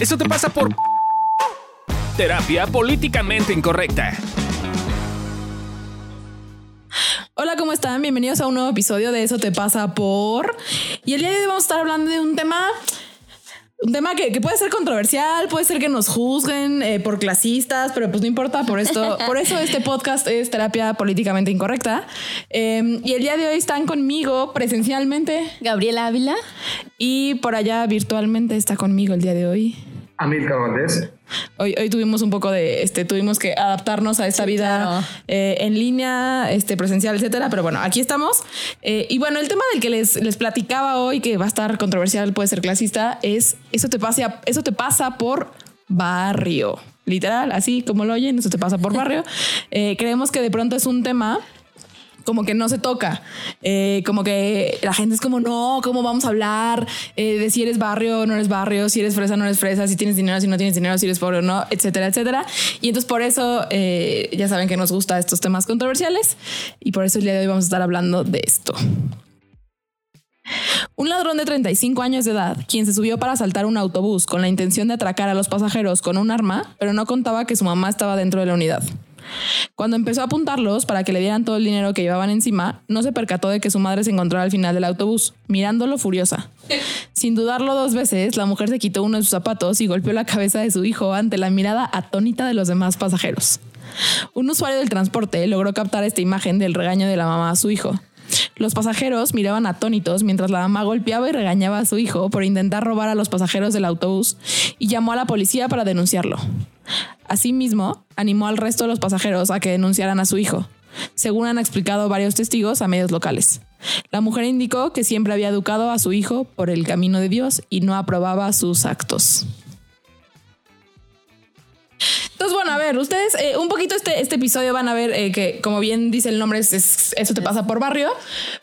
Eso te pasa por terapia políticamente incorrecta. Hola, ¿cómo están? Bienvenidos a un nuevo episodio de Eso te pasa por... Y el día de hoy vamos a estar hablando de un tema... Un tema que, puede ser controversial, puede ser que nos juzguen eh, por clasistas, pero pues no importa, por esto, por eso este podcast es terapia políticamente incorrecta. Em, y el día de hoy están conmigo presencialmente Gabriela Ávila y por allá virtualmente está conmigo el día de hoy Amilcar Valdés. Hoy, hoy tuvimos un poco de, este, tuvimos que adaptarnos a esta vida eh, en línea, este, presencial, etcétera. Pero bueno, aquí estamos. Eh, y bueno, el tema del que les, les platicaba hoy, que va a estar controversial, puede ser clasista, es eso te pasa, eso te pasa por barrio. Literal, así como lo oyen, eso te pasa por barrio. Eh, creemos que de pronto es un tema como que no se toca. Eh, como que la gente es como, no, ¿cómo vamos a hablar eh, de si eres barrio o no eres barrio, si eres fresa o no eres fresa, si tienes dinero, si no tienes dinero, si eres pobre o no, etcétera, etcétera? Y entonces por eso eh, ya saben que nos gusta estos temas controversiales y por eso el día de hoy vamos a estar hablando de esto. Un ladrón de 35 años de edad, quien se subió para asaltar un autobús con la intención de atracar a los pasajeros con un arma, pero no contaba que su mamá estaba dentro de la unidad. Cuando empezó a apuntarlos para que le dieran todo el dinero que llevaban encima, no se percató de que su madre se encontraba al final del autobús, mirándolo furiosa. Sin dudarlo dos veces, la mujer se quitó uno de sus zapatos y golpeó la cabeza de su hijo ante la mirada atónita de los demás pasajeros. Un usuario del transporte logró captar esta imagen del regaño de la mamá a su hijo. Los pasajeros miraban atónitos mientras la mamá golpeaba y regañaba a su hijo por intentar robar a los pasajeros del autobús y llamó a la policía para denunciarlo. Asimismo, animó al resto de los pasajeros a que denunciaran a su hijo, según han explicado varios testigos a medios locales. La mujer indicó que siempre había educado a su hijo por el camino de Dios y no aprobaba sus actos. Entonces, bueno, a ver, ustedes eh, un poquito este, este episodio van a ver eh, que, como bien dice el nombre, es, eso te pasa por barrio,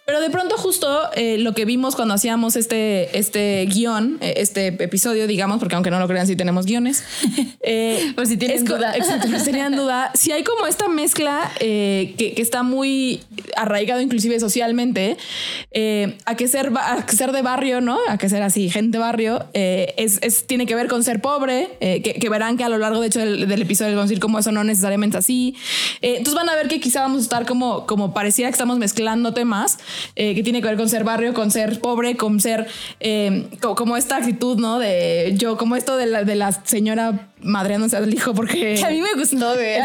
pero de pronto justo eh, lo que vimos cuando hacíamos este, este guion, este episodio, digamos, porque aunque no lo crean, si tenemos guiones. por si tienen duda. Exacto, si tenían duda. Si hay como esta mezcla que, que, está muy arraigado inclusive socialmente, a, que ser, a que ser de barrio, ¿no? A que ser así, gente barrio, es, es, tiene que ver con ser pobre, que, que, verán que a lo largo, de hecho, del, del episodio vamos a decir como eso no necesariamente así. Eh, entonces van a ver que quizá vamos a estar como, como pareciera que estamos mezclando temas eh, que tiene que ver con ser barrio, con ser pobre, con ser eh, como, esta actitud, ¿no? De yo, como esto de la, de la señora madreándose al hijo porque que a mí me gustó de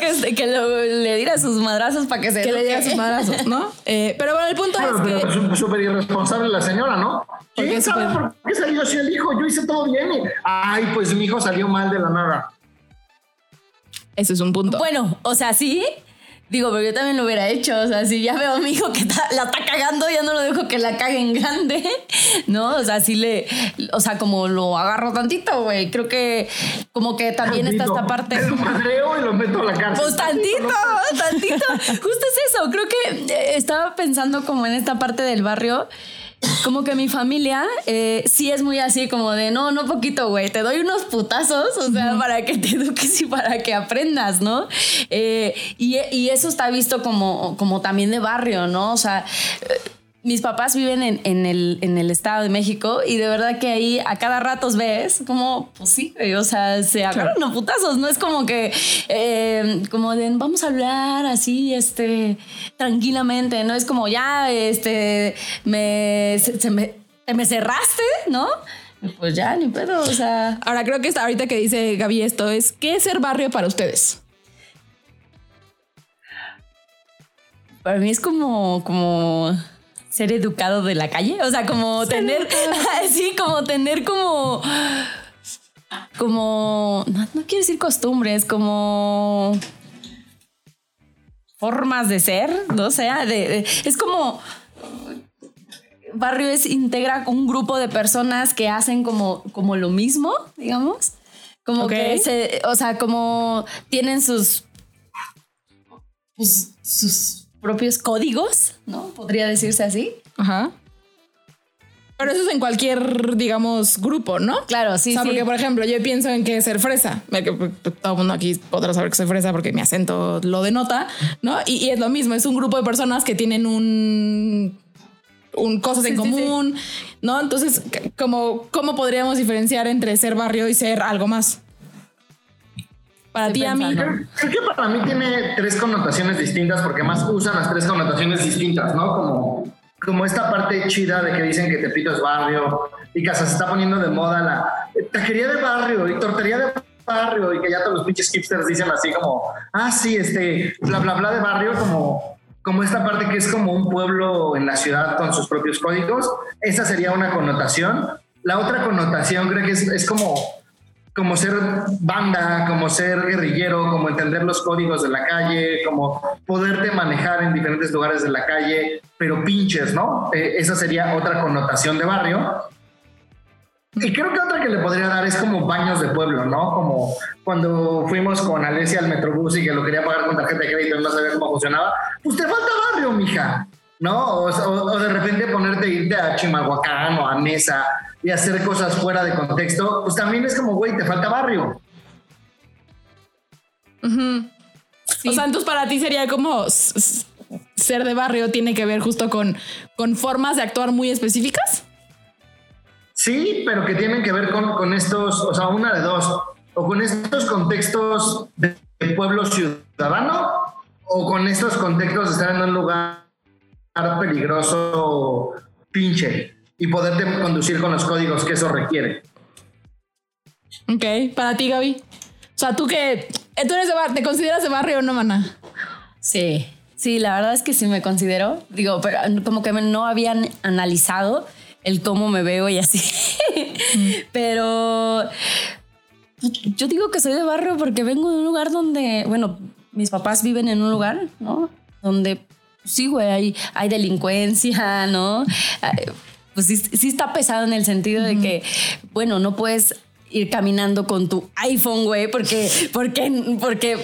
que, que le diera sus madrazos para que se que le diera sus madrazos no pero bueno el punto es que súper irresponsable la señora no ¿Por qué, ¿Por qué salió así el hijo? Yo hice todo bien. Ay, pues mi hijo salió mal de la nada. Ese es un punto. Bueno, o sea, sí. Digo, pero yo también lo hubiera hecho. O sea, si ya veo a mi hijo que la está cagando, ya no lo dejo que la cague en grande. ¿No? O sea, sí le. O sea, como lo agarro tantito, güey. Creo que como que también está esta parte. Lo madreo y lo meto a la cárcel. Pues tantito, tantito. Justo es eso. Creo que eh, estaba pensando como en esta parte del barrio como que mi familia eh, sí es muy así, como de no, no poquito, güey, te doy unos putazos, o sea, para que te eduques y para que aprendas, ¿no? Eh, y, y, eso está visto como, como también de barrio, ¿no? O sea, mis papás viven en, en, el, en, el, Estado de México y de verdad que ahí a cada rato ves como, pues sí, o sea, se agarran claro. putazos, no es como que, eh, como de, vamos a hablar así, este, tranquilamente, no es como ya, este, me, se, me, me cerraste, ¿no? Pues ya, ni pedo, o sea. Ahora creo que está, ahorita que dice Gaby esto es, ¿qué es ser barrio para ustedes? Para mí es como, como ser educado de la calle, o sea, como tener, sí, como tener como, como, no, quiero decir costumbres, como formas de ser, no sé, es como barrio es integra un grupo de personas que hacen como, como lo mismo, digamos, como que se, o sea, como tienen sus, pues, sus propios códigos, ¿no? Podría decirse así. Ajá. Pero eso es en cualquier, digamos, grupo, ¿no? Claro, sí, o sea, sí. Porque, por ejemplo, yo pienso en que ser fresa. Pues, todo el mundo aquí podrá saber que soy fresa porque mi acento lo denota, ¿no? Y, es lo mismo, es un grupo de personas que tienen un un, cosas en común, ¿no? Entonces, ¿cómo, ¿cómo podríamos diferenciar entre ser barrio y ser algo más? Para ti, a mí. Creo, que para mí tiene tres connotaciones distintas porque más usan las tres connotaciones distintas, ¿no? Como, como esta parte chida de que dicen que Tepito es barrio y que se está poniendo de moda la taquería de barrio y tortería de barrio y que ya todos los pinches hipsters dicen así como, ah, sí, este, bla, bla, bla de barrio, como, como esta parte que es como un pueblo en la ciudad con sus propios códigos. Esa sería una connotación. La otra connotación creo que es, es como como ser banda, como ser guerrillero, como entender los códigos de la calle, como poderte manejar en diferentes lugares de la calle, pero pinches, ¿no? Eh, esa sería otra connotación de barrio. Y creo que otra que le podría dar es como baños de pueblo, ¿no? Como cuando fuimos con Alesia al Metrobús y que lo quería pagar con tarjeta de crédito y no sabía cómo funcionaba. Pues falta barrio, mija, ¿no? O, o de repente ponerte irte a Chimalhuacán o a Mesa y hacer cosas fuera de contexto, pues también es como, güey, te falta barrio. O sea, entonces para ti sería como ser de barrio tiene que ver justo con, con formas de actuar muy específicas. Sí, pero que tienen que ver con, con estos, o sea, una de dos, o con estos contextos de pueblo ciudadano, o con estos contextos de estar en un lugar peligroso pinche y poderte conducir con los códigos que eso requiere. Ok, para ti, Gaby. O sea, tú que tú eres de barrio, ¿te consideras de barrio o no, mana? Sí, sí, la verdad es que sí me considero. Digo, pero como que no habían analizado el cómo me veo y así. pero yo digo que soy de barrio porque vengo de un lugar donde, bueno, mis papás viven en un lugar, ¿no? Donde sí, güey, hay, hay delincuencia, ¿no? pues sí, está pesado en el sentido de que, bueno, no puedes ir caminando con tu iPhone, güey, porque, porque, porque,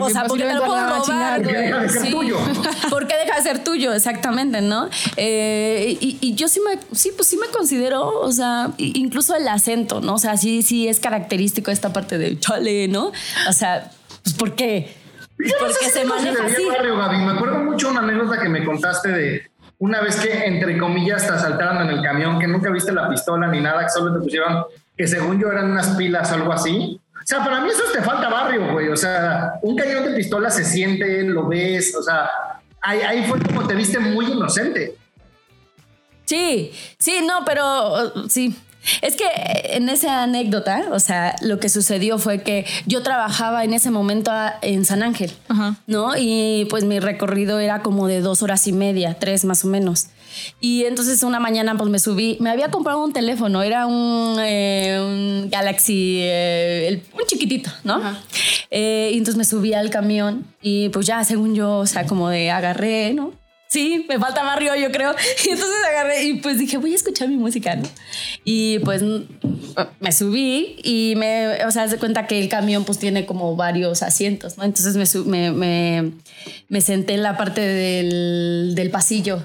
o sea, porque te lo puedo robar. Porque deja de ser tuyo. Porque deja de ser tuyo, exactamente, ¿no? Eh, y, yo sí me, sí, pues sí me considero, o sea, incluso el acento, ¿no? O sea, sí, sí es característico esta parte de chale, ¿no? O sea, pues ¿por qué? porque se maneja así. Me acuerdo mucho una anécdota que me contaste de una vez que, entre comillas, te asaltaron en el camión, que nunca viste la pistola ni nada, que solo te pusieron, que según yo eran unas pilas o algo así. O sea, para mí eso te falta barrio, güey. O sea, un cañón de pistola se siente, lo ves, o sea, ahí, ahí fue como te viste muy inocente. Sí, sí, no, pero sí, es que en esa anécdota, o sea, lo que sucedió fue que yo trabajaba en ese momento en San Ángel, ¿no? Y pues mi recorrido era como de dos horas y media, tres más o menos. Y entonces una mañana pues me subí, me había comprado un teléfono, era un, eh, Galaxy, eh, un chiquitito, ¿no? Eh, y entonces me subí al camión y pues ya según yo, o sea, como de agarré, ¿no? Sí, me falta barrio, yo creo. Y entonces agarré y pues dije, voy a escuchar mi música, ¿no? Y pues me subí y me, o sea, se cuenta que el camión pues tiene como varios asientos, ¿no? Entonces me, me, me senté en la parte del, del pasillo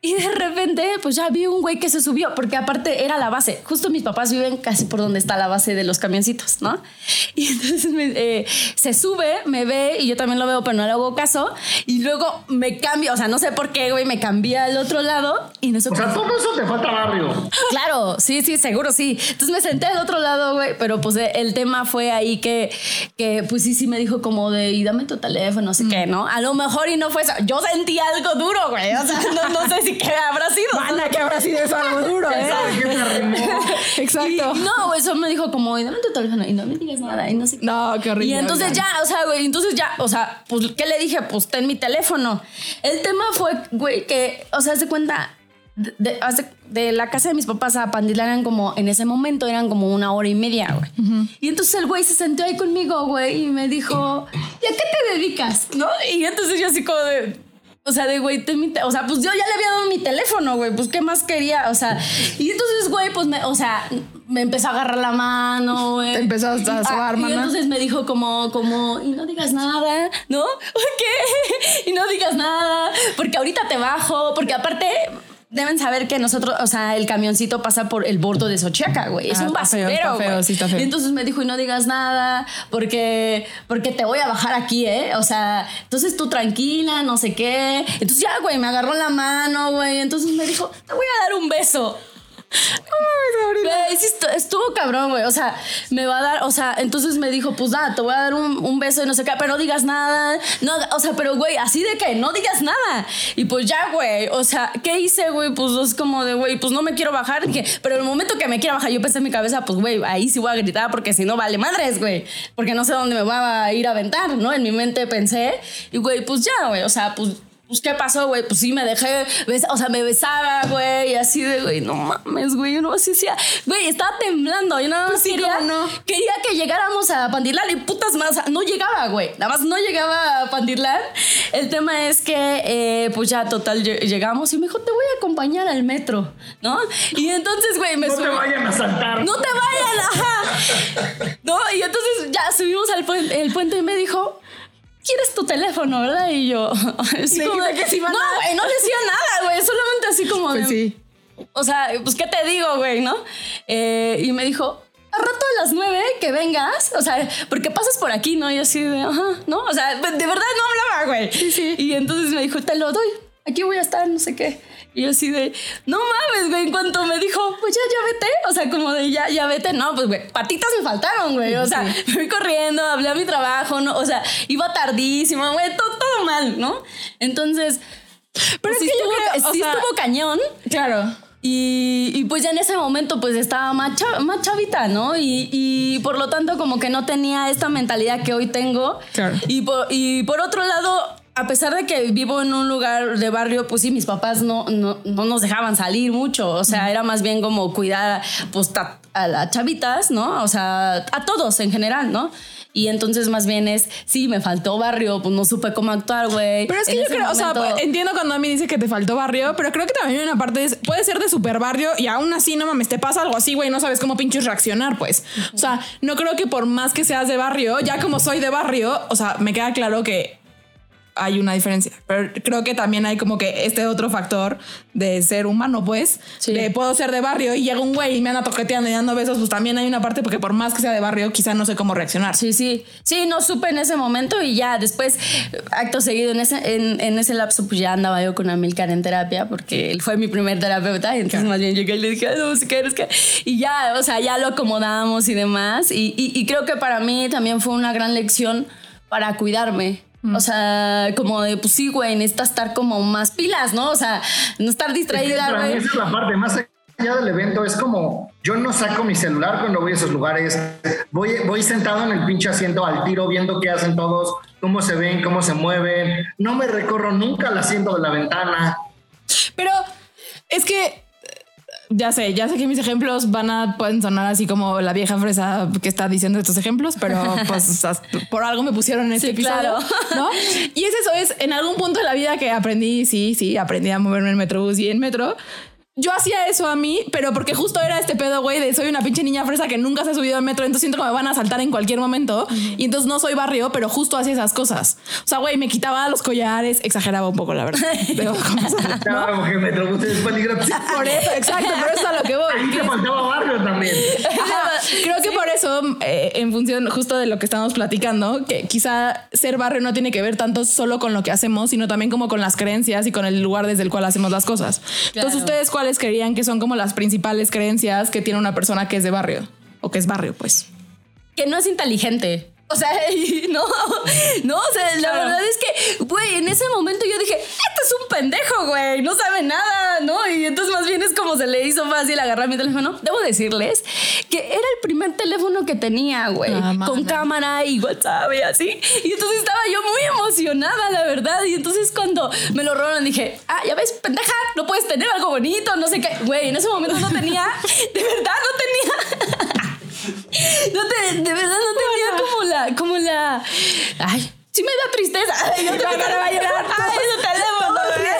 y de repente, pues ya vi un güey que se subió, porque aparte era la base. Justo mis papás viven casi por donde está la base de los camioncitos, ¿no? Y entonces eh, se sube, me ve y yo también lo veo, pero no le hago caso. Y luego me cambia, o sea, no sé por qué, güey, me cambié al otro lado y nosotros. O sea, todo eso te falta barrio. Claro, sí, sí, seguro sí. Entonces me senté al otro lado, güey, pero pues eh, el tema fue ahí que, que pues sí, sí me dijo como de, y dame tu teléfono, no sé qué, ¿no? A lo mejor y no fue eso. Yo sentí algo duro, güey. O sea, no, no sé si qué habrá sido. Mana, que habrá sido eso algo duro, ¿eh? Exacto. no, eso me dijo como, dame tu teléfono y no me digas nada y no sé No, qué horrible. Y entonces ya, o sea, güey, entonces ya, o sea, pues, ¿qué le dije? Pues ten mi teléfono. El tema fue, güey, que, o sea, se cuenta, de, de, la casa de mis papás a Pandila eran como, en ese momento eran como una hora y media, güey. Y entonces el güey se sentó ahí conmigo, güey, y me dijo, ¿y a qué te dedicas? ¿No? Y entonces yo así como de o sea, de güey, o sea, pues yo ya le había dado mi teléfono, güey, pues qué más quería, o sea, y entonces, güey, pues me, o sea, me empezó a agarrar la mano, güey. Empezó a sobar, Y entonces me dijo como, como, y no digas nada, ¿no? ¿Qué? Y no digas nada, porque ahorita te bajo, porque aparte deben saber que nosotros, o sea, el camioncito pasa por el bordo de Sochiaca, güey. Es Ah, un está feo, basurero, está feo, güey. sí está feo. Y entonces me dijo, y no digas nada, porque, porque te voy a bajar aquí, ¿eh? O sea, entonces tú tranquila, no sé qué. Entonces ya, güey, me agarró la mano, güey. Entonces me dijo, te voy a dar un beso. Estu- estuvo cabrón, güey. O sea, me va a dar, o sea, entonces me dijo, pues nada, te voy a dar un, un beso y no sé qué, pero no digas nada. No, o sea, pero güey, así de que no digas nada. Y pues ya, güey. O sea, ¿qué hice, güey? Pues es como de, güey, pues no me quiero bajar. Dije, pero el momento que me quiera bajar, yo pensé en mi cabeza, pues güey, ahí sí voy a gritar porque si no vale madres, güey. Porque no sé dónde me va a ir a aventar, ¿no? En mi mente pensé. Y güey, pues ya, güey. O sea, pues. Pues, ¿qué pasó, güey? Pues sí, me dejé, o sea, me besaba, güey, y así de, güey, no mames, güey, yo no así decía, güey, estaba temblando, yo nada más Pues sí, quería, quería que llegáramos a Pandirlar y putas más, o sea, no llegaba, güey, nada más no llegaba a Pandirlar. El tema es que, eh, pues ya, total, lle- llegamos y me dijo, te voy a acompañar al metro, ¿no? Y entonces, güey, me No te vayan a saltar. no te vayan, ajá. No, y entonces ya subimos al puente, el puente y me dijo, ¿quieres tu teléfono, verdad? Y yo, así Le como dijiste de- que sí, no, güey, no decía nada, güey, solamente así como de, Pues sí. o sea, pues, ¿qué te digo, güey, no? Eh, y me dijo, a rato a las nueve que vengas, o sea, porque pasas por aquí, ¿no? Y así de, ajá, ¿no? O sea, de verdad no hablaba, güey. Sí, sí. Y entonces me dijo, te lo doy, aquí voy a estar, no sé qué. Y yo así de, no mames, güey, en cuanto me dijo, pues ya, ya vete, o sea, como de, ya, ya vete, no, pues, güey, patitas me faltaron, güey, o sea, me fui corriendo, hablé a mi trabajo, ¿no? O sea, iba tardísimo, güey, todo, todo mal, ¿no? Entonces, Pero pues, es sí que yo estuvo- creo, o sí sea- estuvo cañón. Claro. Y, y pues ya en ese momento pues estaba más, cha- más chavita, ¿no? Y, y por lo tanto como que no tenía esta mentalidad que hoy tengo. Claro. Y por, y por otro lado, a pesar de que vivo en un lugar de barrio, pues sí, mis papás no, no, no nos dejaban salir mucho. O sea, era más bien como cuidar pues a las chavitas, ¿no? O sea, a todos en general, ¿no? Y entonces más bien es, sí, me faltó barrio, pues no supe cómo actuar, güey. Pero es que En yo creo, o sea, entiendo cuando a mí dice que te faltó barrio, pero creo que también una parte, de- puede ser de super barrio y aún así, no mames, te pasa algo así, güey, no sabes cómo pinches reaccionar, pues. O sea, no creo que por más que seas de barrio, ya como soy de barrio, o sea, me queda claro que hay una diferencia. Pero creo que también hay como que este otro factor de ser humano, pues. Sí. De puedo ser de barrio y llega un güey y me anda toqueteando y dando besos, pues también hay una parte porque por más que sea de barrio, quizá no sé cómo reaccionar. Sí, sí. Sí, no supe en ese momento y ya después, acto seguido, en ese, en, en ese lapso, pues ya andaba yo con Amilcar en terapia porque él fue mi primer terapeuta. Y entonces más bien llegué y le dije, "Ay, no sé qué eres que. Y ya, o sea, ya lo acomodamos y demás. Y, y- y creo que para mí también fue una gran lección para cuidarme. O sea, como de, pues sí, güey, necesitas estar como más pilas, ¿no? O sea, no estar distraída, mí güey. esa es la parte más allá del evento. Es como yo no saco mi celular cuando voy a esos lugares. Voy, voy sentado en el pinche asiento al tiro viendo qué hacen todos, cómo se ven, cómo se mueven. No me recorro nunca el asiento de la ventana. Pero es que ya sé, ya sé que mis ejemplos van a pueden sonar así como la vieja fresa que está diciendo estos ejemplos, pero pues por algo me pusieron en este Sí, episodio, claro. ¿no? Y es eso, es en algún punto de la vida que aprendí, sí, sí, aprendí a moverme en metrobús y en metro. Yo hacía eso a mí, pero porque justo era este pedo, güey, de soy una pinche niña fresa que nunca se ha subido al metro, entonces siento que me van a saltar en cualquier momento. Y entonces no soy barrio, pero justo hacía esas cosas. O sea, güey, me quitaba los collares, exageraba un poco, la verdad. Confesar, ¿no? Claro, que Metrobús es peligroso. Por eso, exacto, por eso es a lo que voy. Ahí te faltaba barrio también. Creo que por eso, eh, en función justo de lo que estamos platicando, que quizá ser barrio no tiene que ver tanto solo con lo que hacemos, sino también como con las creencias y con el lugar desde el cual hacemos las cosas. Entonces, ¿ustedes cuáles creían que son como las principales creencias que tiene una persona que es de barrio? O que es barrio, pues. que no es inteligente. O sea, y no, no, o sea, la Claro. verdad es que, güey, en ese momento yo dije, este es un pendejo, güey, no sabe nada, ¿no? Y entonces más bien es como se le hizo fácil agarrar mi teléfono. Debo decirles que era el primer teléfono que tenía, güey, Ah, con cámara y WhatsApp y así. Y entonces estaba yo muy emocionada, la verdad. Y entonces cuando me lo robaron dije, ah, ya ves, pendeja, no puedes tener algo bonito, no sé qué. Güey, en ese momento no tenía, de verdad no tenía. No te, de verdad no tenía como la, como la. Ay, sí me da tristeza. Ay, que me va a llorar. Ay, ese teléfono, güey.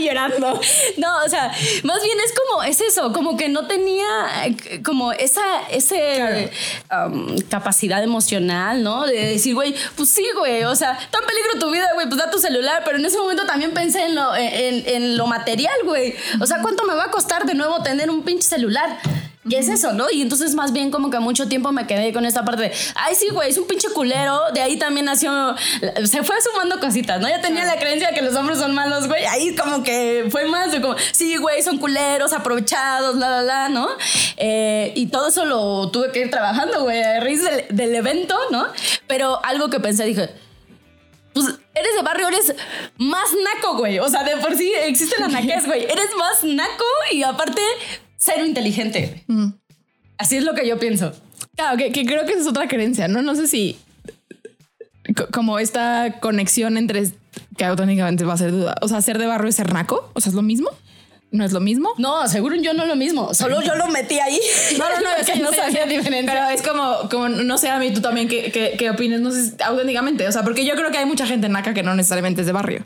llegando. No, o sea, más bien es como, es eso, como que no tenía eh, como esa ese, um, capacidad emocional, ¿no? De decir, güey, pues sí, güey, o sea, está en peligro tu vida, güey, pues da tu celular, pero en ese momento también pensé en lo, en, en lo material, güey. O sea, ¿cuánto me va a costar de nuevo tener un pinche celular? ¿Qué es eso, no? Y entonces más bien como que mucho tiempo me quedé con esta parte de, ay, sí, güey, es un pinche culero. De ahí también nació, se fue sumando cositas, ¿no? Ya tenía la creencia de que los hombres son malos, güey. Ahí como que fue más de como, sí, güey, son culeros, aprovechados, la, la, la, ¿no? Eh, y todo eso lo tuve que ir trabajando, güey, a raíz del, del evento, ¿no? Pero algo que pensé, dije, pues eres de barrio, eres más naco, güey. O sea, de por sí existe la naquez, güey. Eres más naco y aparte cero inteligente. Así es lo que yo pienso. Claro, que, que creo que esa es otra creencia, ¿no? No sé si co- como esta conexión entre que auténticamente va a ser duda. O sea, ser de barrio es ser naco. O sea, es lo mismo. No es lo mismo. No, seguro yo no lo mismo. Solo yo lo metí ahí. No, no, no, es que no sabía diferencia. Pero es como, como, no sé a mí, tú también, ¿qué, qué, qué opinas? No sé, si- auténticamente. O sea, porque yo creo que hay mucha gente naca que no necesariamente es de barrio.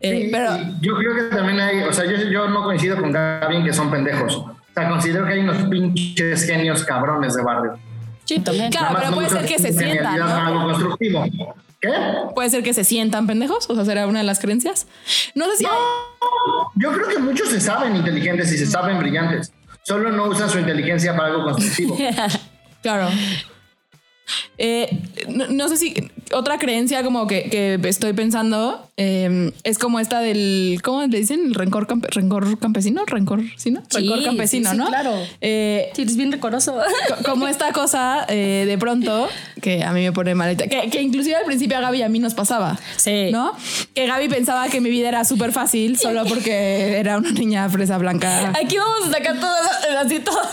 Eh, Sí, pero, y yo creo que también hay, o sea, yo, yo no coincido con Gaby en que son pendejos. Sea, considero que hay unos pinches genios cabrones de barrio. Sí, también. Claro, pero no puede ser que se sientan, ¿no? algo constructivo. ¿Qué? puede ser que se sientan pendejos. O sea, será una de las creencias. No sé si hay- Yo creo que muchos se saben inteligentes y se saben brillantes. Solo no usan su inteligencia para algo constructivo. Claro. Eh, no, no sé si otra creencia como que, que estoy pensando eh, es como esta del, ¿cómo le dicen? El rencor, campe- rencor campesino, rencor, ¿sí, no? Sí, rencor campesino, sí, ¿no? claro. Eh, Sí, eres bien recoroso. co- como esta cosa eh, de pronto que a mí me pone maleta, que, que inclusive al principio a Gaby y a mí nos pasaba, Sí. ¿no? Que Gaby pensaba que mi vida era súper fácil solo porque era una niña fresa blanca. Aquí vamos a sacar todas las, así, todas,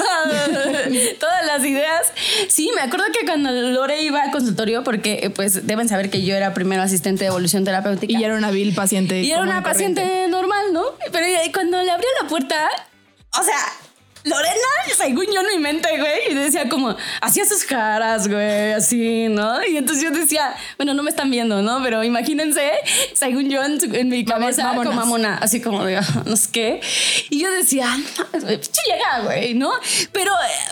todas las ideas. Sí, me acuerdo que cuando Lore iba al consultorio, porque pues deben saber que yo era primero asistente de evolución terapéutica. Y era una vil paciente. Y era una paciente normal, ¿no? Pero cuando le abrió la puerta, o sea, Lorena, según yo en mi mente, güey, y decía como, hacía sus caras, güey, así, ¿no? Y entonces yo decía, bueno, no me están viendo, ¿no? Pero imagínense, según yo en, su- en mi cabeza, vámonos. como mamona, así como de, "Ah, no sé qué. Y yo decía, "No, güey, ¿no? Pero,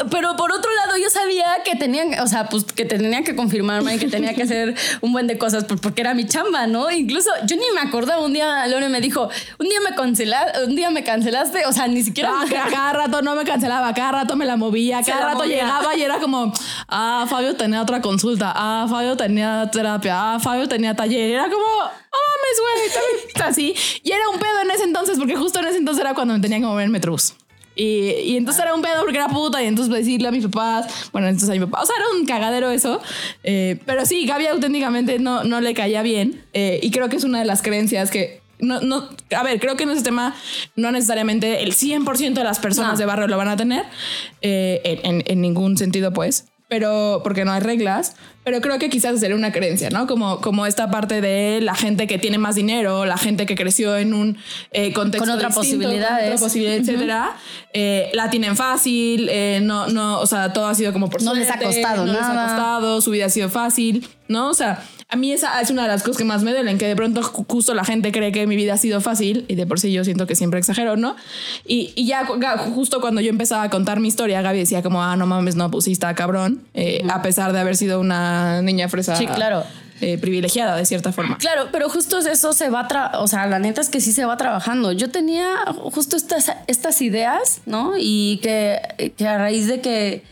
pero por otro lado, yo sabía que tenían, o sea, pues que tenía que confirmarme y que tenía que hacer un buen de cosas por- porque era mi chamba, ¿no? Incluso yo ni me acordaba, un día Lore me dijo, un día me cancelaste, un día me cancelaste, o sea, ni siquiera... Ah, a cada rato no me cancelaba, cada rato me la movía, cada la rato movía. llegaba y era como, ah, Fabio tenía otra consulta, ah, Fabio tenía terapia, ah, Fabio tenía taller. Era como, oh mames, güey, así. Y era un pedo en ese entonces, porque justo en ese entonces era cuando me tenía que mover en Metrobús. Y, y entonces era un pedo porque era puta y entonces decirle a mis papás, bueno, entonces a mi papá, o sea, era un cagadero eso. Eh, pero sí, Gaby auténticamente no, no le caía bien eh, y creo que es una de las creencias que... No, no, a ver, creo que en ese tema no necesariamente el 100% de las personas No. de barrio lo van a tener, eh, en, en- ningún sentido pues, pero porque no hay reglas, pero creo que quizás sería una creencia, ¿no? Como, como esta parte de la gente que tiene más dinero, la gente que creció en un eh, contexto Con otra distinto, posibilidades. con otra posibilidad, etcétera, eh, la tienen fácil, eh, no, no, o sea, todo ha sido como por No les ha suerte, costado no les ha nada. costado, su vida ha sido fácil, ¿no? O sea, a mí esa es una de las cosas que más me duelen, que de pronto ju- justo la gente cree que mi vida ha sido fácil y de por sí yo siento que siempre exagero, ¿no? Y, y ya justo cuando yo empezaba a contar mi historia, Gaby decía como, ah, no mames, no, pues sí está cabrón, eh, a pesar de haber sido una niña fresa Sí, claro. eh, privilegiada de cierta forma. Claro, pero justo eso se va, o sea, la neta es que sí se va trabajando. Yo tenía justo estas, estas ideas, ¿no? Y que, que a raíz de que,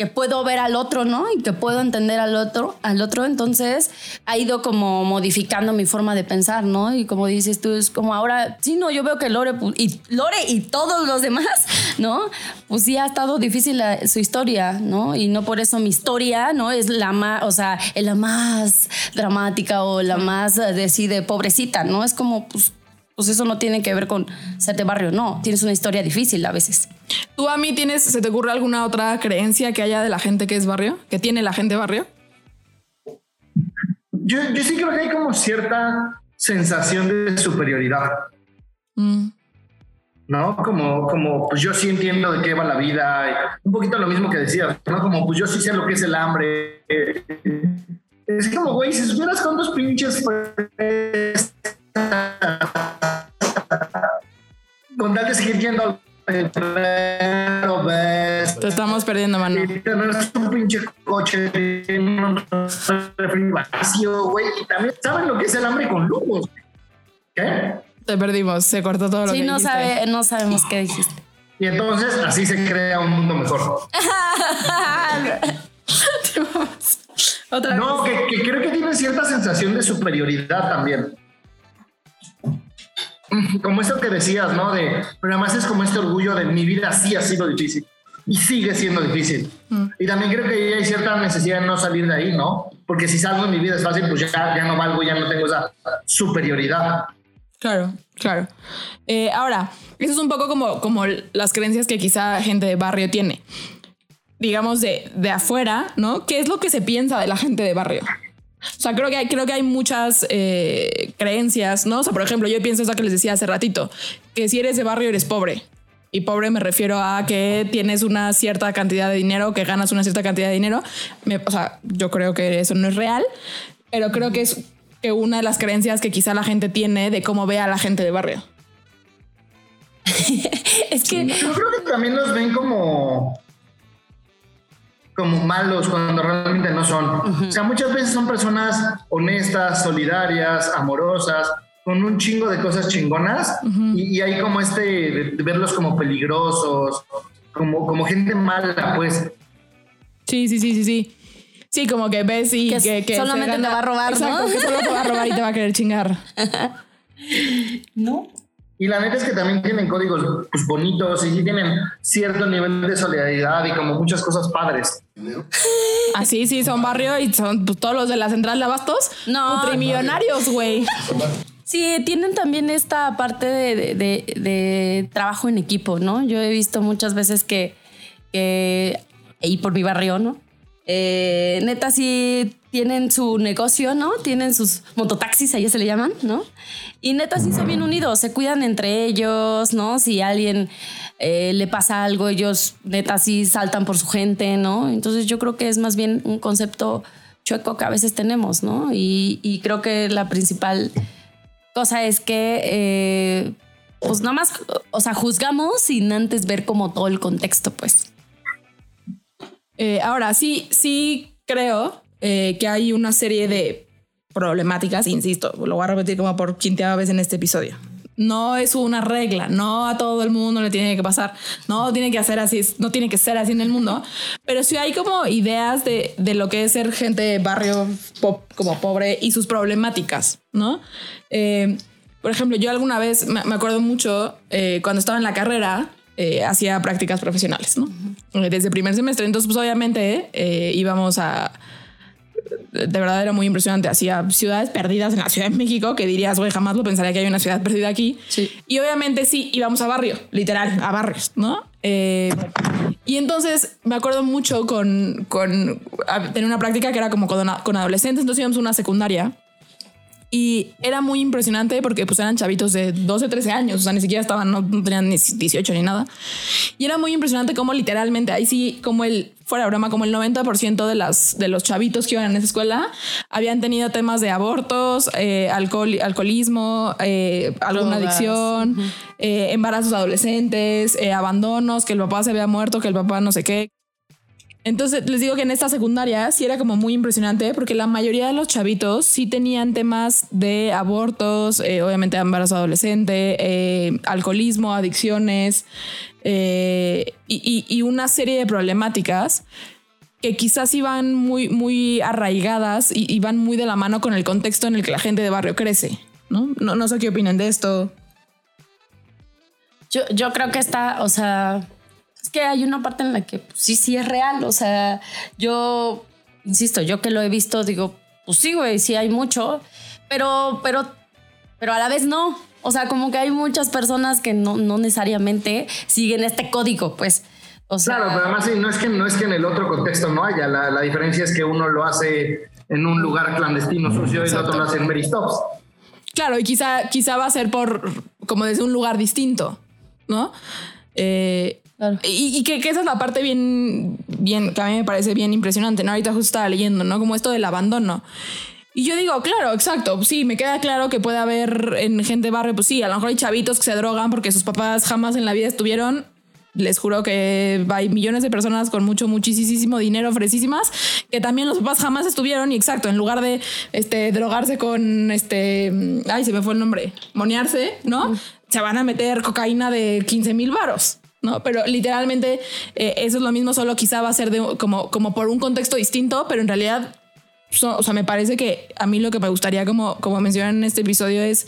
que puedo ver al otro, ¿no? Y que puedo entender al otro, al otro, entonces ha ido como modificando mi forma de pensar, ¿no? Y como dices tú, es como ahora, sí, no, yo veo que Lore, pu- y Lore y todos los demás, ¿no? Pues sí ha estado difícil la- su historia, ¿no? Y no por eso mi historia, ¿no? Es la más, o sea, es la más dramática o la más eh, de sí, de pobrecita, ¿no? Es como, pues, pues eso no tiene que ver con ser de barrio, no. Tienes una historia difícil a veces. ¿Tú a mí tienes, se te ocurre alguna otra creencia que haya de la gente que es barrio? ¿Que tiene la gente barrio? Yo, yo sí creo que hay como cierta sensación de superioridad, Mm. ¿no? Como, como pues yo sí entiendo de qué va la vida. Un poquito lo mismo que decías, ¿no? Como pues yo sí sé lo que es el hambre. Es como, güey, si supieras cuántos pinches vez de seguir yendo al ves, Te estamos perdiendo, mano. y tener un pinche coche, un refri vacío, güey, y también saben lo que es el hambre con lujos. ¿Qué? Te perdimos. Se cortó todo lo Sí, que no, dijiste. sabe, no sabemos qué dijiste. Y entonces así se crea un mundo mejor. Otra vez. No, que, que creo que tiene cierta sensación de superioridad también. Como esto que decías, ¿no? De, pero además es como este orgullo de mi vida sí ha sido difícil y sigue siendo difícil. Y también creo que hay cierta necesidad de no salir de ahí, ¿no? Porque si salgo en mi vida es fácil, pues ya, ya no valgo, ya no tengo esa superioridad. Claro, claro. Eh, ahora, eso es un poco como, como las creencias que quizá gente de barrio tiene. Digamos, de, de afuera, ¿no? ¿Qué es lo que se piensa de la gente de barrio? O sea, creo que hay, creo que hay muchas eh, creencias, ¿no? O sea, por ejemplo, yo pienso eso que les decía hace ratito, que si eres de barrio eres pobre. Y pobre me refiero a que tienes una cierta cantidad de dinero, que ganas una cierta cantidad de dinero. Me- o sea, yo creo que eso no es real, pero creo que es que una de las creencias que quizá la gente tiene de cómo ve a la gente de barrio. Es que Yo creo que también los ven como como malos cuando realmente no son. O sea, muchas veces son personas honestas, solidarias, amorosas, con un chingo de cosas chingonas y, y hay como este de, de verlos como peligrosos, como, como gente mala, pues. Sí, sí, sí, sí, sí. Sí, como que ves y Que que, que solamente te va a robar, ¿no? Exacto, que solo te va a robar y te va a querer chingar. no. Y la neta es que también tienen códigos pues, bonitos y sí tienen cierto nivel de solidaridad y como muchas cosas padres. Así, sí, son barrio y son pues, todos los de la central de abastos. No. Putrimillonarios, güey. Sí, tienen también esta parte de, de- de- de trabajo en equipo, ¿no? Yo he visto muchas veces que, que y por mi barrio, ¿no? Eh, neta, sí tienen su negocio, ¿no? Tienen sus mototaxis, allá se le llaman, ¿no? Y neta, sí son bien unidos, se cuidan entre ellos, ¿no? Si a alguien eh, le pasa algo, ellos neta sí saltan por su gente, ¿no? Entonces yo creo que es más bien un concepto chueco que a veces tenemos, ¿no? Y, creo que la principal cosa es que, eh, pues nada más, o sea, juzgamos sin antes ver como todo el contexto, pues. Eh, ahora, sí, sí creo eh, que hay una serie de problemáticas, insisto, lo voy a repetir como por quinteava vez en este episodio. No es una regla, no a todo el mundo le tiene que pasar, no tiene que hacer así, no tiene que ser así en el mundo, pero sí hay como ideas de, de lo que es ser gente de barrio po- como pobre y sus problemáticas, ¿no? Eh, por ejemplo, yo alguna vez me, me acuerdo mucho eh, cuando estaba en la carrera, eh, hacía prácticas profesionales, ¿no? Eh, Desde primer semestre. Entonces, pues obviamente eh, íbamos a. De verdad era muy impresionante. Hacía ciudades perdidas en la Ciudad de México que dirías, güey, jamás lo pensaría que hay una ciudad perdida aquí. Sí. Y obviamente sí, íbamos a barrio, literal, a barrios, ¿no? Eh, y entonces me acuerdo mucho con, con tener una práctica que era como con, con adolescentes. Entonces íbamos a una secundaria y era muy impresionante porque pues eran chavitos de 12, 13 años, o sea, ni siquiera estaban, no, no tenían ni 18 ni nada. Y era muy impresionante como literalmente, ahí sí, como el, fuera broma, como el 90% de, las, de los chavitos que iban en esa escuela habían tenido temas de abortos, eh, alcohol, alcoholismo, eh, alguna adicción, eh, embarazos adolescentes, abandonos, que el papá se había muerto, que el papá no sé qué. Entonces les digo que en esta secundaria sí era como muy impresionante porque la mayoría de los chavitos sí tenían temas de abortos, eh, obviamente embarazo adolescente, eh, alcoholismo, adicciones eh, y, una serie de problemáticas que quizás iban muy, muy arraigadas y, van muy de la mano con el contexto en el que la gente de barrio crece. No, no, sé qué opinan de esto. Yo, yo creo que está, o sea, que hay una parte en la que pues, sí, sí es real. O sea, yo, insisto, yo que lo he visto, digo, pues sí, güey, sí hay mucho, pero, pero, pero a la vez no. O sea, como que hay muchas personas que no, no necesariamente siguen este código, pues. O sea, Claro, pero además sí, no es que no es que en el otro contexto no haya. La, la diferencia es que uno lo hace en un lugar clandestino, sucio, y el otro lo hace en Mary Stops. Claro, y quizá, quizá va a ser por como desde un lugar distinto, ¿no? Eh, Claro. Y, y que, que esa es la parte bien, bien, que a mí me parece bien impresionante, ¿no? Ahorita justo estaba leyendo, ¿no? Como esto del abandono. Y yo digo, claro, exacto, sí, me queda claro que puede haber en gente barrio, pues sí, a lo mejor hay chavitos que se drogan porque sus papás jamás en la vida estuvieron. Les juro que hay millones de personas con mucho, muchísimo dinero fresísimas que también los papás jamás estuvieron y exacto, en lugar de este, drogarse con este, ay, se me fue el nombre, monearse, ¿no? Se van a meter cocaína de 15 mil varos. ¿No? Pero literalmente eh, eso es lo mismo, solo quizá va a ser de, como, como por un contexto distinto, pero en realidad o sea, me parece que a mí lo que me gustaría, como, como mencionan en este episodio, es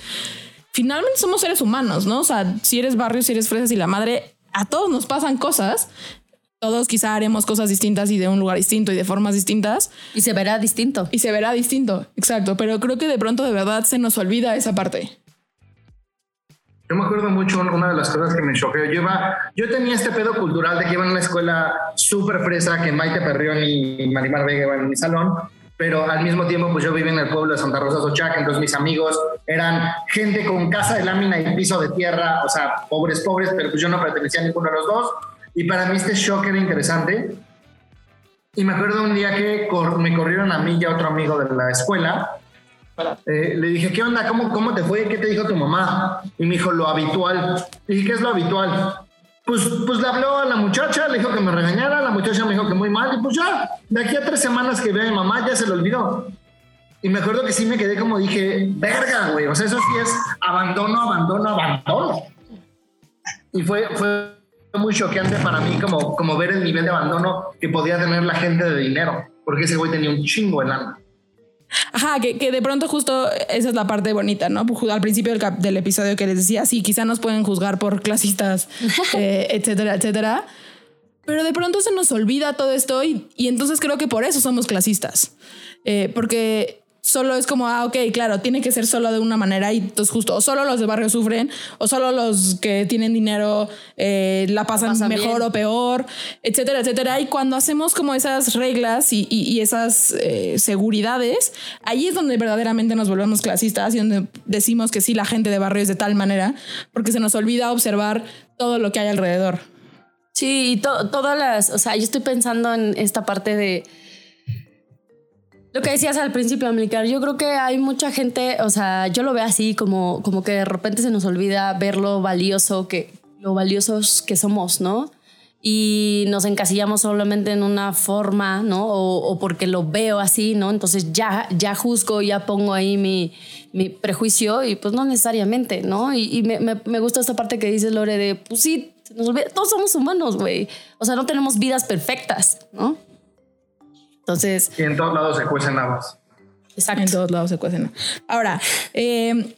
finalmente somos seres humanos, ¿no? O sea, si eres barrio, si eres fresas y la madre, a todos nos pasan cosas. Todos quizá haremos cosas distintas y de un lugar distinto y de formas distintas. Y se verá distinto. Y se verá distinto, exacto. Pero creo que de pronto de verdad se nos olvida esa parte. Yo me acuerdo mucho una de las cosas que me choqueó. Yo, iba, yo tenía este pedo cultural de que iba en una escuela súper fresa, que Maite Perrión y Marimar Vega iban en mi salón pero al mismo tiempo pues yo viví en el pueblo de Santa Rosa Sochac, entonces mis amigos eran gente con casa de lámina y piso de tierra, o sea, pobres, pobres, pero pues yo no pertenecía a ninguno de los dos, y para mí este shock era interesante. Y me acuerdo un día que me corrieron a mí y a otro amigo de la escuela, eh, le dije, ¿qué onda? ¿Cómo, ¿Cómo te fue? ¿Qué te dijo tu mamá? Y me dijo, lo habitual. Le dije, ¿qué es lo habitual? pues, pues le habló a la muchacha, le dijo que me regañara, la muchacha me dijo que muy mal, y pues ya, de aquí a tres semanas que ve a mi mamá, ya se le olvidó. Y me acuerdo que sí me quedé como dije, verga, güey, o sea, eso sí es abandono, abandono, abandono. Y fue, fue muy choqueante para mí como, como ver el nivel de abandono que podía tener la gente de dinero, porque ese güey tenía un chingo de lana. Ajá, que, que, de pronto justo esa es la parte bonita, ¿no? Al principio del, del episodio que les decía, sí, quizá nos pueden juzgar por clasistas, eh, etcétera, etcétera. Pero de pronto se nos olvida todo esto y, y entonces creo que por eso somos clasistas. Eh, porque solo es como, ah, ok, claro, tiene que ser solo de una manera y entonces justo, o solo los de barrio sufren, o solo los que tienen dinero eh, la pasan mejor o peor, etcétera, etcétera. Y cuando hacemos como esas reglas y, y, esas eh, seguridades, ahí es donde verdaderamente nos volvemos clasistas y donde decimos que sí, la gente de barrio es de tal manera, porque se nos olvida observar todo lo que hay alrededor. Sí, y todas las, o sea, yo estoy pensando en esta parte de lo que decías al principio, Amilcar, yo creo que hay mucha gente, o sea, yo lo veo así como, como que de repente se nos olvida ver lo valioso que, lo valiosos que somos, ¿no? Y nos encasillamos solamente en una forma, ¿no? O, porque lo veo así, ¿no? Entonces ya, ya juzgo, ya pongo ahí mi, mi prejuicio y pues no necesariamente, ¿no? Y, me, me, me, gusta esta parte que dices, Lore, de, pues sí, nos olvida, todos somos humanos, güey. O sea, no tenemos vidas perfectas, ¿no? Entonces. Y en todos lados se cuecen habas. Exacto. En todos lados se cuecen. Ahora, eh,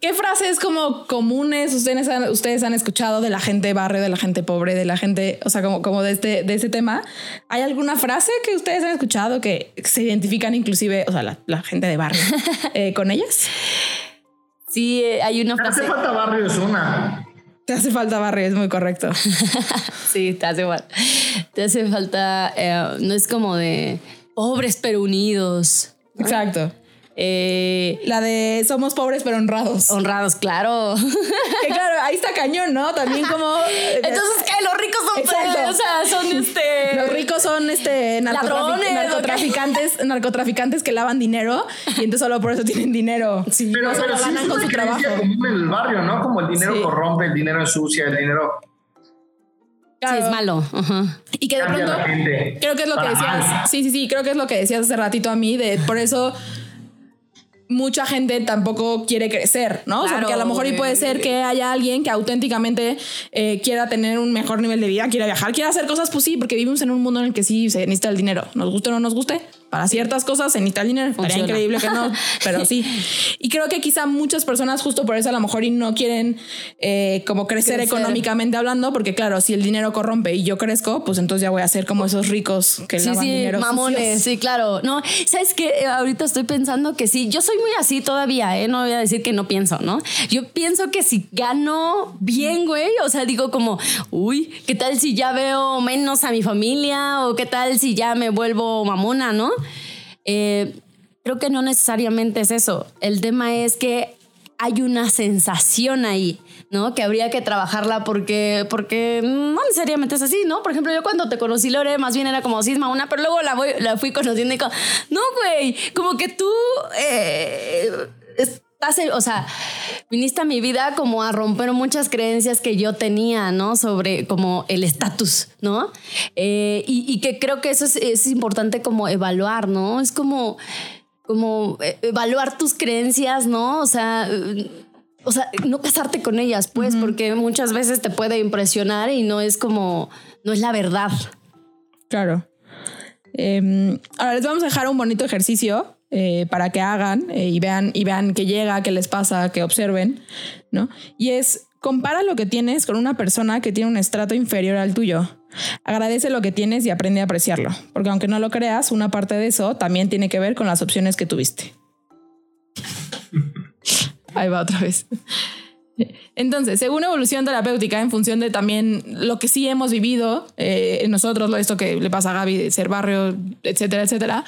¿qué frases como comunes ustedes han, ustedes han escuchado de la gente barrio, de la gente pobre, de la gente, o sea, como, como de, este, de ese tema? ¿Hay alguna frase que ustedes han escuchado que se identifican inclusive, o sea, la, gente de barrio eh, con ellas? Sí, eh, hay una frase. Hace falta barrio, es una. Te hace falta barrio, es muy correcto. sí, te hace falta. Te hace falta. Eh, no es como de pobres pero unidos. Exacto. Eh, la de somos pobres pero honrados. Honrados, claro. que claro, ahí está cañón, ¿no? También como. Eh, entonces, ¿qué? Los ricos son. Exacto. O sea, son este. Los ricos son este narcotraficantes, narcotraficantes que lavan dinero y entonces solo por eso tienen dinero. Sí, pero, no pero sí ganan con su trabajo. Como en el barrio, ¿no? Como el dinero corrompe, el dinero ensucia, el dinero. Sí, es malo. Y que de pronto. Creo que es lo que decías. Sí, sí, sí. Creo que es lo que decías hace ratito a mí. De por eso mucha gente tampoco quiere crecer, ¿no? o sea, porque a lo mejor y puede ser que haya alguien que auténticamente eh, quiera tener un mejor nivel de vida, quiera viajar, quiera hacer cosas, pues sí, porque vivimos en un mundo en el que sí se necesita el dinero, nos guste o no nos guste, para ciertas cosas en dinero, sería increíble que no, pero sí. Y creo que quizá muchas personas justo por eso a lo mejor y no quieren eh, como crecer, económicamente hablando, porque claro, si el dinero corrompe y yo crezco, pues entonces ya voy a ser como esos ricos que sí, lavan sí, dinero. Mamones, sí, claro. No, ¿sabes qué? Ahorita estoy pensando que sí, yo soy muy así todavía, ¿eh? No voy a decir que no pienso, ¿no? Yo pienso que si gano bien, güey, o sea, digo como, uy, ¿qué tal si ya veo menos a mi familia? ¿O qué tal si ya me vuelvo mamona, ¿no? Eh, creo que no necesariamente es eso. El tema es que hay una sensación ahí, ¿no? Que habría que trabajarla porque, porque no necesariamente es así, ¿no? Por ejemplo, yo cuando te conocí, Lore, más bien era como cisma una, pero luego la, voy, la fui conociendo y como, no, güey, como que tú... Eh, o sea, viniste a mi vida como a romper muchas creencias que yo tenía, ¿no? Sobre como el estatus, ¿no? Eh, y, que creo que eso es, es importante como evaluar, ¿no? Es como como eh, evaluar tus creencias, ¿no? O sea, o sea, no casarte con ellas, pues, porque muchas veces te puede impresionar y no es como, no es la verdad. Claro. Em, ahora les vamos a dejar un bonito ejercicio eh, para que hagan eh, y vean y vean qué llega, qué les pasa, que observen, ¿no? Y es compara lo que tienes con una persona que tiene un estrato inferior al tuyo. Agradece lo que tienes y aprende a apreciarlo, porque aunque no lo creas, una parte de eso también tiene que ver con las opciones que tuviste. Ahí va otra vez. Entonces, según evolución terapéutica, en función de también lo que sí hemos vivido eh, nosotros, esto que le pasa a Gaby ser barrio, etcétera, etcétera,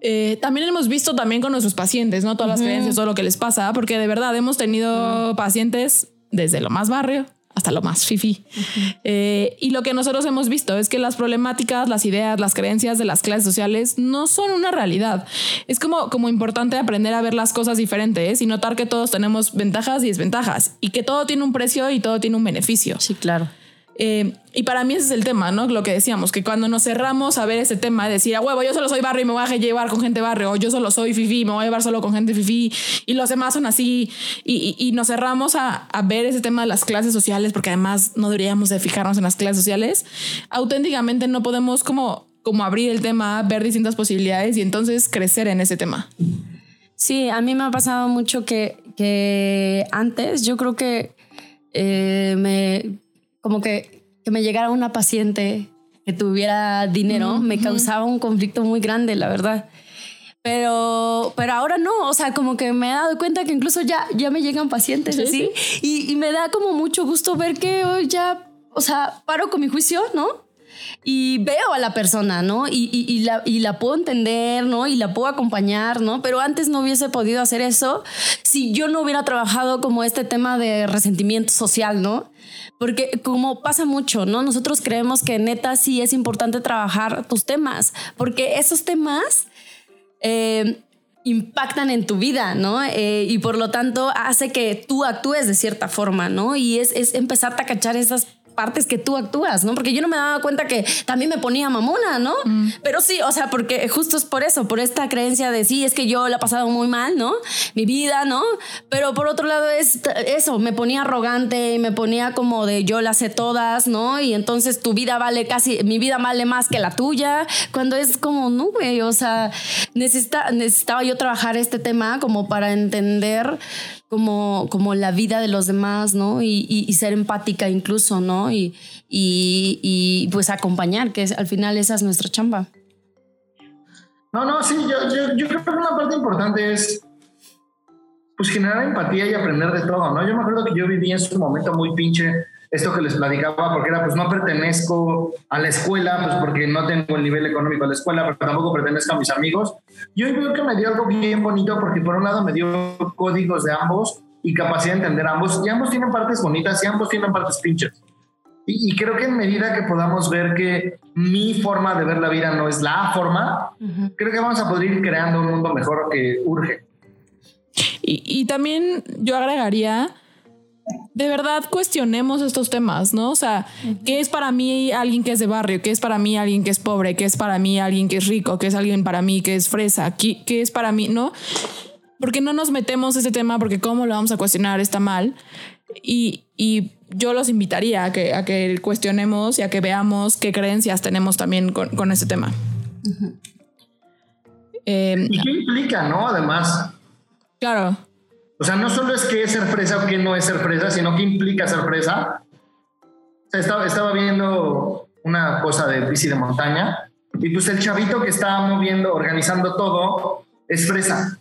eh, también hemos visto también con nuestros pacientes, ¿no? Todas las creencias, todo lo que les pasa, porque de verdad hemos tenido pacientes desde lo más barrio hasta lo más fifi. Eh, y lo que nosotros hemos visto es que las problemáticas, las ideas, las creencias de las clases sociales no son una realidad. Es como, como importante aprender a ver las cosas diferentes y notar que todos tenemos ventajas y desventajas y que todo tiene un precio y todo tiene un beneficio. Sí, claro. Eh, y para mí ese es el tema, ¿no? Lo que decíamos, que cuando nos cerramos a ver ese tema, de decir, a huevo, yo solo soy barrio y me voy a llevar con gente barrio, o yo solo soy fifi, me voy a llevar solo con gente fifi, y los demás son así, y, y, nos cerramos a, a, ver ese tema de las clases sociales, porque además no deberíamos de fijarnos en las clases sociales, auténticamente no podemos como, como abrir el tema, ver distintas posibilidades y entonces crecer en ese tema. Sí, a mí me ha pasado mucho que, que antes yo creo que eh, me como que, que me llegara una paciente que tuviera dinero me causaba un conflicto muy grande, la verdad. Pero, pero ahora no, o sea, como que me he dado cuenta que incluso ya, ya me llegan pacientes así Y, y, me da como mucho gusto ver que hoy ya, o sea, paro con mi juicio, ¿no? Y veo a la persona, ¿no? Y, y, la, y, la, puedo entender, ¿no? Y la puedo acompañar, ¿no? Pero antes no hubiese podido hacer eso si yo no hubiera trabajado como este tema de resentimiento social, ¿no? Porque como pasa mucho, ¿no? Nosotros creemos que neta sí es importante trabajar tus temas, porque esos temas... Eh, impactan en tu vida, ¿no? Eh, y por lo tanto hace que tú actúes de cierta forma, ¿no? Y es, es empezarte a cachar esas partes que tú actúas, ¿no? Porque yo no me daba cuenta que también me ponía mamona, ¿no? Mm. Pero sí, o sea, porque justo es por eso, por esta creencia de sí, es que yo la he pasado muy mal, ¿no? Mi vida, ¿no? Pero por otro lado es eso, me ponía arrogante y me ponía como de yo las sé todas, ¿no? Y entonces tu vida vale casi, mi vida vale más que la tuya, cuando es como, no, güey, o sea, necesita, necesitaba yo trabajar este tema como para entender como, como la vida de los demás, ¿no? Y, ser empática incluso, ¿no? Y, y, pues acompañar, que al final esa es nuestra chamba. No, no, sí, yo, yo, yo, creo que una parte importante es pues generar empatía y aprender de todo, ¿no? Yo me acuerdo que yo viví en su momento muy pinche esto que les platicaba, porque era, pues no pertenezco a la escuela, pues porque no tengo el nivel económico de la escuela, pero tampoco pertenezco a mis amigos. Yo creo que me dio algo bien bonito, porque por un lado me dio códigos de ambos y capacidad de entender ambos, y ambos tienen partes bonitas y ambos tienen partes pinches. Y, creo que en medida que podamos ver que mi forma de ver la vida no es la forma, creo que vamos a poder ir creando un mundo mejor que urge. Y, y también yo agregaría de verdad cuestionemos estos temas, ¿no? O sea, ¿qué es para mí alguien que es de barrio? ¿Qué es para mí alguien que es pobre? ¿Qué es para mí alguien que es rico? ¿Qué es alguien para mí que es fresa? ¿Qué, es para mí? ¿No? Porque no nos metemos ese tema porque cómo lo vamos a cuestionar está mal. Y, yo los invitaría a que, a que cuestionemos y a que veamos qué creencias tenemos también con, con ese tema. Em, ¿Y qué implica, no? Además. Claro. O sea, no solo es que es ser fresa o que no es ser fresa, sino que implica ser fresa. O estaba, estaba viendo una cosa de bici de montaña y pues el chavito que estaba moviendo, organizando todo, es fresa.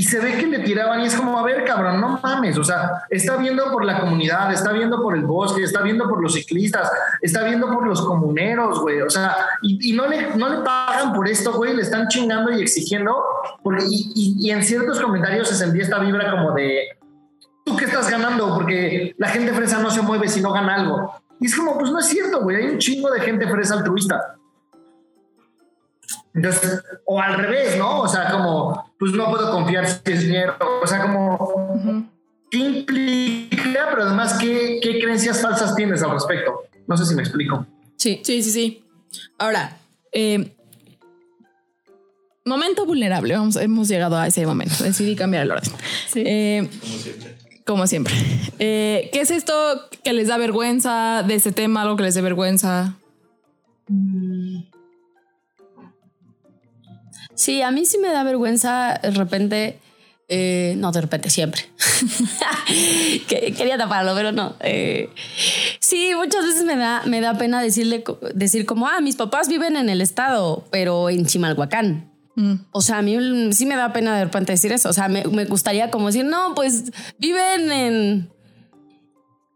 Y se ve que le tiraban y es como, a ver, cabrón, no mames, o sea, está viendo por la comunidad, está viendo por el bosque, está viendo por los ciclistas, está viendo por los comuneros, güey, o sea, y, no, le, no le pagan por esto, güey, le están chingando y exigiendo, y, en ciertos comentarios se sentía esta vibra como de, ¿tú qué estás ganando? Porque la gente fresa no se mueve si no gana algo. Y es como, pues no es cierto, güey, hay un chingo de gente fresa altruista. Entonces, o al revés, ¿no? O sea, como, pues no puedo confiar si es dinero. O sea, como, ¿qué implica? Pero además, ¿qué, ¿qué, creencias falsas tienes al respecto? No sé si me explico. Sí, sí, sí, sí. Ahora, eh, momento vulnerable. Vamos, hemos llegado a ese momento. Decidí cambiar el orden. Sí. Eh, como siempre. Como siempre. Eh, ¿Qué es esto que les da vergüenza de ese tema? Algo que les dé vergüenza. Sí, a mí sí me da vergüenza de repente. Eh, no, de repente, siempre. Quería taparlo, pero no. Eh, sí, muchas veces me da, me da pena decirle, decir como, ah, mis papás viven en el estado, pero en Chimalhuacán. Mm. O sea, a mí sí me da pena de repente decir eso. O sea, me, gustaría como decir, no, pues viven en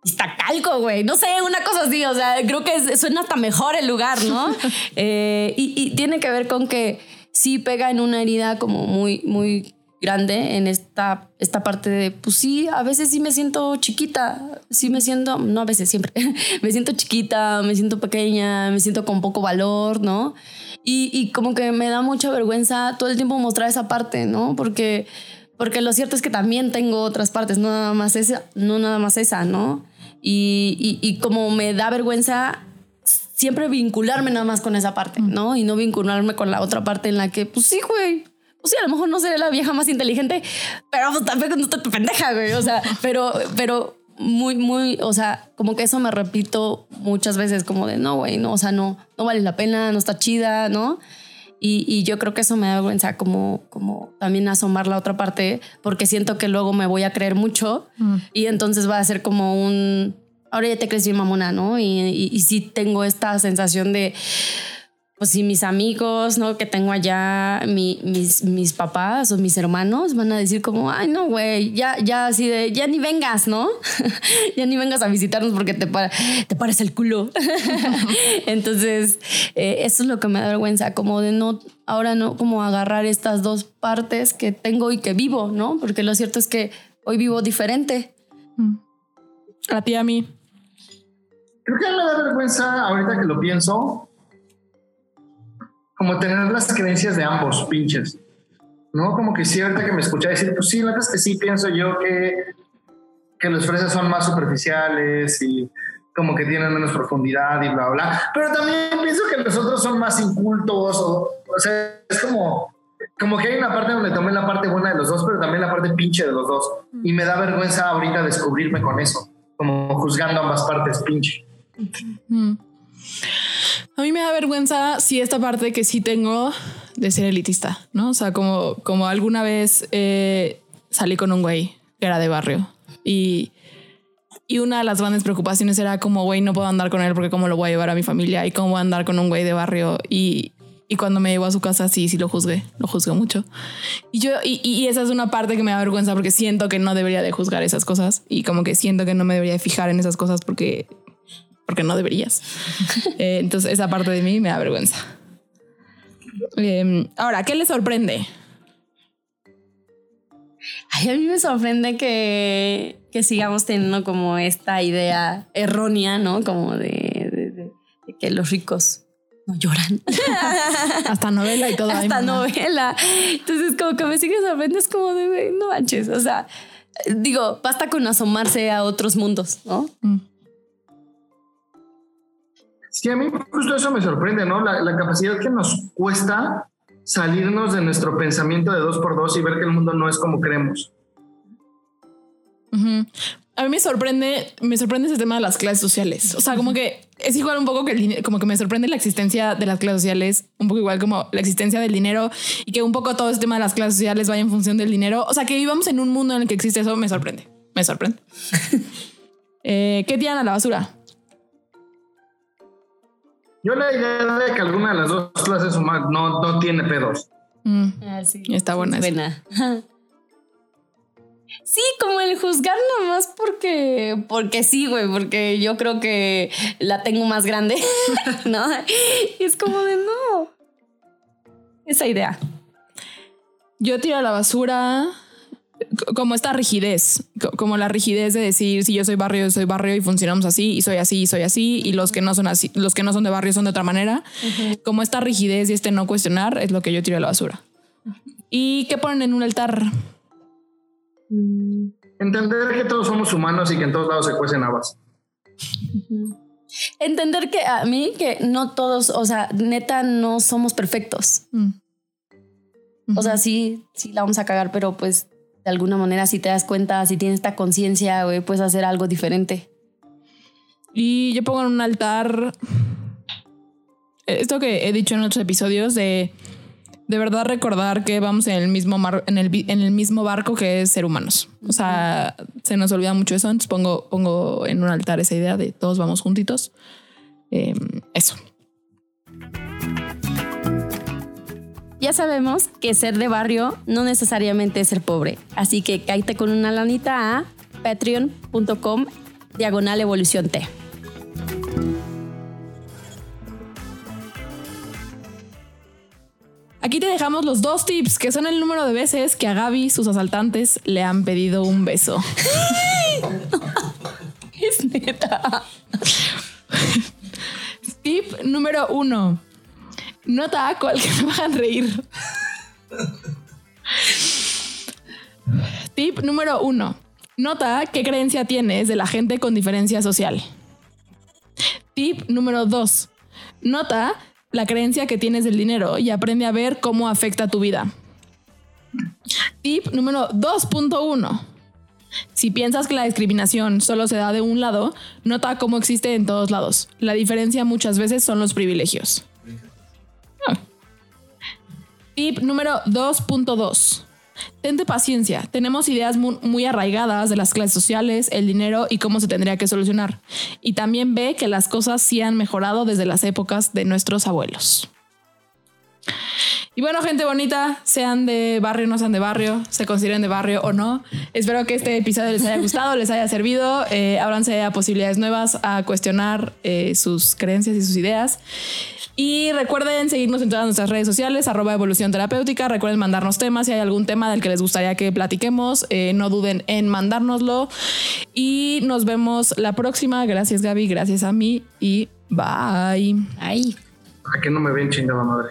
Iztacalco, güey. No sé, una cosa así. O sea, creo que suena hasta mejor el lugar, ¿no? Eh, y, tiene que ver con que sí pega en una herida como muy, muy grande en esta, esta parte de, pues sí, a veces sí me siento chiquita, sí me siento, no a veces, siempre, me siento chiquita, me siento pequeña, me siento con poco valor, ¿no? Y, y, como que me da mucha vergüenza todo el tiempo mostrar esa parte, ¿no? Porque, porque lo cierto es que también tengo otras partes, no nada más esa, no nada más esa, ¿no? Y, y, y como me da vergüenza siempre vincularme nada más con esa parte, ¿no? Y no vincularme con la otra parte en la que, pues sí, güey. Pues sí, a lo mejor no seré la vieja más inteligente, pero pues, tampoco no te pendeja, güey. O sea, pero, pero muy, muy, o sea, como que eso me repito muchas veces, como de no, güey, no, o sea, no, no vale la pena, no está chida, ¿no? Y, y, yo creo que eso me da vergüenza como, como también asomar la otra parte, porque siento que luego me voy a creer mucho mm. y entonces va a ser como un, ahora ya te crees bien mamona, ¿no? Y, sí tengo esta sensación de, pues si mis amigos, ¿no? Que tengo allá, mis, mis papás o mis hermanos van a decir como, ay, no, güey, ya, ya así de, ya ni vengas, ¿no? ya ni vengas a visitarnos porque te, te parece el culo. Entonces, eh, eso es lo que me da vergüenza, como de no, ahora no, como agarrar estas dos partes que tengo y que vivo, ¿no? Porque lo cierto es que hoy vivo diferente. Mm. A ti, a mí. Creo que me da vergüenza ahorita que lo pienso, como tener las creencias de ambos pinches. ¿No? Como que sí, ahorita que me escuché decir, pues sí, la verdad es que sí pienso yo que, que los fresas son más superficiales y como que tienen menos profundidad y bla, bla. Pero también pienso que los otros son más incultos. O, o sea, es como, como que hay una parte donde tomé la parte buena de los dos, pero también la parte pinche de los dos. Y me da vergüenza ahorita descubrirme con eso, como juzgando ambas partes pinche. A mí me da vergüenza si esta parte que sí tengo de ser elitista, ¿no? O sea, como, como alguna vez eh, salí con un güey que era de barrio y, y una de las grandes preocupaciones era como, güey, no puedo andar con él porque cómo lo voy a llevar a mi familia y cómo voy a andar con un güey de barrio y, y cuando me llevo a su casa, sí, sí lo juzgué, lo juzgué mucho. Y yo, y, y, esa es una parte que me da vergüenza porque siento que no debería de juzgar esas cosas y como que siento que no me debería de fijar en esas cosas porque porque no deberías. Eh, entonces esa parte de mí me da vergüenza. Em, ahora, ¿qué le sorprende? Ay, a mí me sorprende que, que, sigamos teniendo como esta idea errónea, ¿no? Como de, que los ricos no lloran. Hasta novela y todo. Hasta novela. Entonces, como que me sigue sorprendiendo, es como de, no manches. O sea, digo, basta con asomarse a otros mundos, ¿no? Mm. Sí, a mí justo eso me sorprende, ¿no? La, capacidad que nos cuesta salirnos de nuestro pensamiento de dos por dos y ver que el mundo no es como creemos. A mí me sorprende, me sorprende ese tema de las clases sociales. O sea, como que es igual un poco que el como que me sorprende la existencia de las clases sociales, un poco igual como la existencia del dinero y que un poco todo ese tema de las clases sociales vaya en función del dinero. O sea, que vivamos en un mundo en el que existe eso me sorprende. Me sorprende. eh, ¿Qué tiran a la basura? Yo la idea de que alguna de las dos clases humanas no, no tiene pedos. Mm. Ah, Está buena. Buena. Sí, como el juzgar nomás porque, porque sí, güey, porque yo creo que la tengo más grande, ¿no? Y es como de no. Esa idea. Yo tiro a la basura como esta rigidez, co- como la rigidez de decir si yo soy barrio, yo soy barrio y funcionamos así y soy así y soy así y los que no son así, los que no son de barrio son de otra manera. Como esta rigidez y este no cuestionar es lo que yo tiro a la basura. ¿Y qué ponen en un altar? Entender que todos somos humanos y que en todos lados se cuecen habas. Entender que a mí, que no todos, o sea, neta, no somos perfectos. Mm. O sea, sí, sí la vamos a cagar, pero pues de alguna manera, si te das cuenta, si tienes esta conciencia, güey, puedes hacer algo diferente. Y yo pongo en un altar esto que he dicho en otros episodios de de verdad recordar que vamos en el mismo mar- en el, en el mismo barco que es ser humanos. O sea, se nos olvida mucho eso. Entonces pongo, pongo en un altar esa idea de todos vamos juntitos. Eh, eso. Ya sabemos que ser de barrio no necesariamente es ser pobre, así que cállate con una lanita a patreon.com diagonal evolución T. Aquí te dejamos los dos tips que son el número de veces que a Gaby sus asaltantes le han pedido un beso. Es neta. Tip número uno. Nota cuál que me hagan reír. Tip número uno. Nota qué creencia tienes de la gente con diferencia social. Tip número dos. Nota la creencia que tienes del dinero y aprende a ver cómo afecta tu vida. Tip número 2.1. Si piensas que la discriminación solo se da de un lado, nota cómo existe en todos lados. La diferencia muchas veces son los privilegios. Tip número 2.2. Tente paciencia. Tenemos ideas mu- muy, arraigadas de las clases sociales, el dinero y cómo se tendría que solucionar. Y también ve que las cosas sí han mejorado desde las épocas de nuestros abuelos. Y bueno, gente bonita, sean de barrio o no sean de barrio, se consideren de barrio o no. Espero que este episodio les haya gustado, les haya servido. Eh, ábranse a posibilidades nuevas, a cuestionar eh, sus creencias y sus ideas. Y recuerden seguirnos en todas nuestras redes sociales, arroba evolución terapéutica. Recuerden mandarnos temas si hay algún tema del que les gustaría que platiquemos. eh, no duden en mandárnoslo. Y nos vemos la próxima. Gracias Gaby, gracias a mí y bye. Ay. ¿A qué no me ven chingada madre?